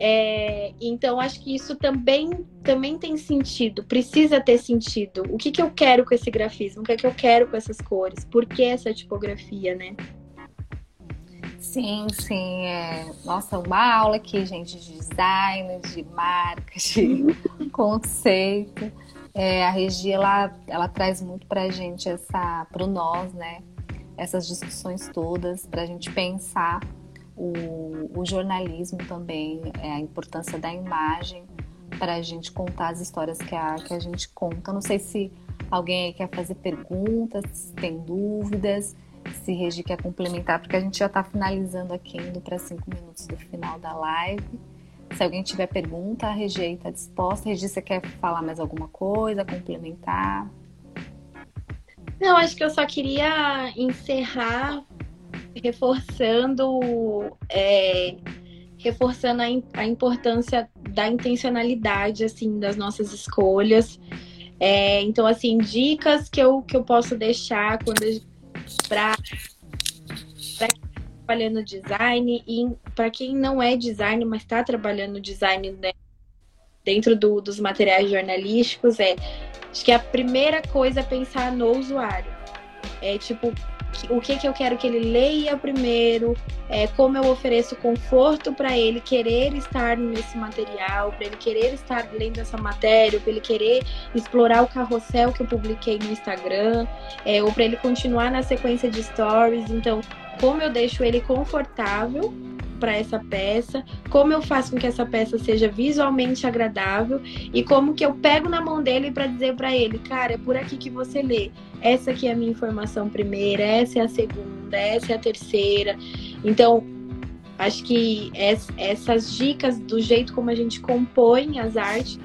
É, então, acho que isso também, também tem sentido, precisa ter sentido. O que, que eu quero com esse grafismo? O que, é que eu quero com essas cores? Por que essa tipografia, né? Sim, sim. É... Nossa, uma aula aqui, gente, de design, de marca, de conceito. É, a Regi, ela, ela traz muito pra gente essa, nós, né? Essas discussões todas, pra gente pensar o, o jornalismo também, é, a importância da imagem para a gente contar as histórias que a, que a gente conta. Não sei se alguém aí quer fazer perguntas, se tem dúvidas, se Regi quer complementar, porque a gente já está finalizando aqui, indo para cinco minutos do final da live. Se alguém tiver pergunta, a Regi está disposta. Regi, você quer falar mais alguma coisa, complementar? Não, acho que eu só queria encerrar reforçando é, reforçando a, a, importância da intencionalidade assim das nossas escolhas. É, então, assim, dicas que eu, que eu posso deixar quando para está trabalhando design e para quem não é design, mas está trabalhando design né, dentro do, dos materiais jornalísticos é acho que a primeira coisa é pensar no usuário. É tipo, o que, que eu quero que ele leia primeiro, é, como eu ofereço conforto para ele querer estar nesse material, para ele querer estar lendo essa matéria, para ele querer explorar o carrossel que eu publiquei no Instagram, é, ou para ele continuar na sequência de stories. Então, como eu deixo ele confortável para essa peça, como eu faço com que essa peça seja visualmente agradável e como que eu pego na mão dele para dizer para ele, cara, é por aqui que você lê. Essa aqui é a minha informação primeira, essa é a segunda, essa é a terceira. Então, acho que essas dicas do jeito como a gente compõe as artes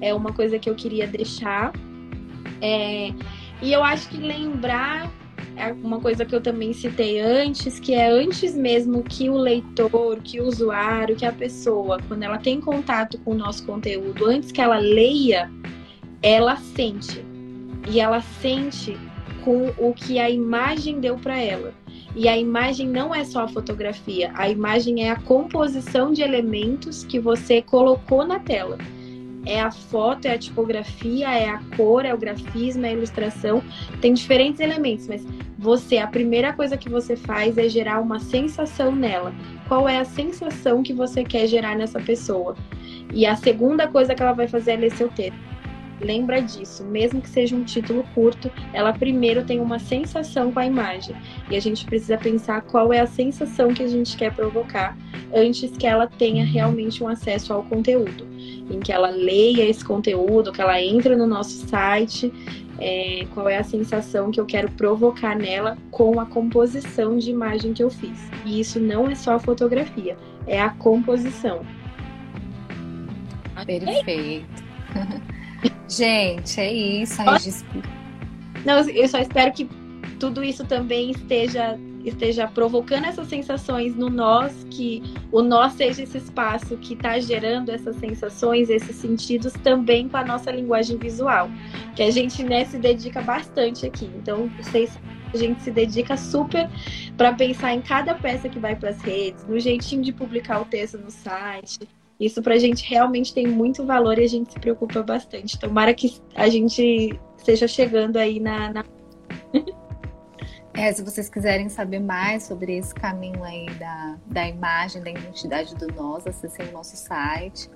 é uma coisa que eu queria deixar. É, e eu acho que lembrar é uma coisa que eu também citei antes, que é antes mesmo que o leitor, que o usuário, que a pessoa, quando ela tem contato com o nosso conteúdo, antes que ela leia, ela sente. E ela sente com o que a imagem deu para ela. E a imagem não é só a fotografia, a imagem é a composição de elementos que você colocou na tela é a foto, é a tipografia, é a cor, é o grafismo, é a ilustração. Tem diferentes elementos, mas você, a primeira coisa que você faz é gerar uma sensação nela. Qual é a sensação que você quer gerar nessa pessoa? E a segunda coisa que ela vai fazer é ler seu texto. Lembra disso, mesmo que seja um título curto, ela primeiro tem uma sensação com a imagem. E a gente precisa pensar qual é a sensação que a gente quer provocar antes que ela tenha realmente um acesso ao conteúdo. Em que ela leia esse conteúdo, que ela entre no nosso site, é, qual é a sensação que eu quero provocar nela com a composição de imagem que eu fiz. E isso não é só a fotografia, é a composição. Perfeito. Gente, é isso. A Regis... Não, eu só espero que tudo isso também esteja esteja provocando essas sensações no nós, que o nós seja esse espaço que está gerando essas sensações, esses sentidos também com a nossa linguagem visual, que a gente né, se dedica bastante aqui. Então, vocês a gente se dedica super para pensar em cada peça que vai para as redes, no jeitinho de publicar o texto no site, isso pra gente realmente tem muito valor e a gente se preocupa bastante. Tomara que a gente esteja chegando aí na. na... É, se vocês quiserem saber mais sobre esse caminho aí da, da imagem, da identidade do nós, acessem o nosso site.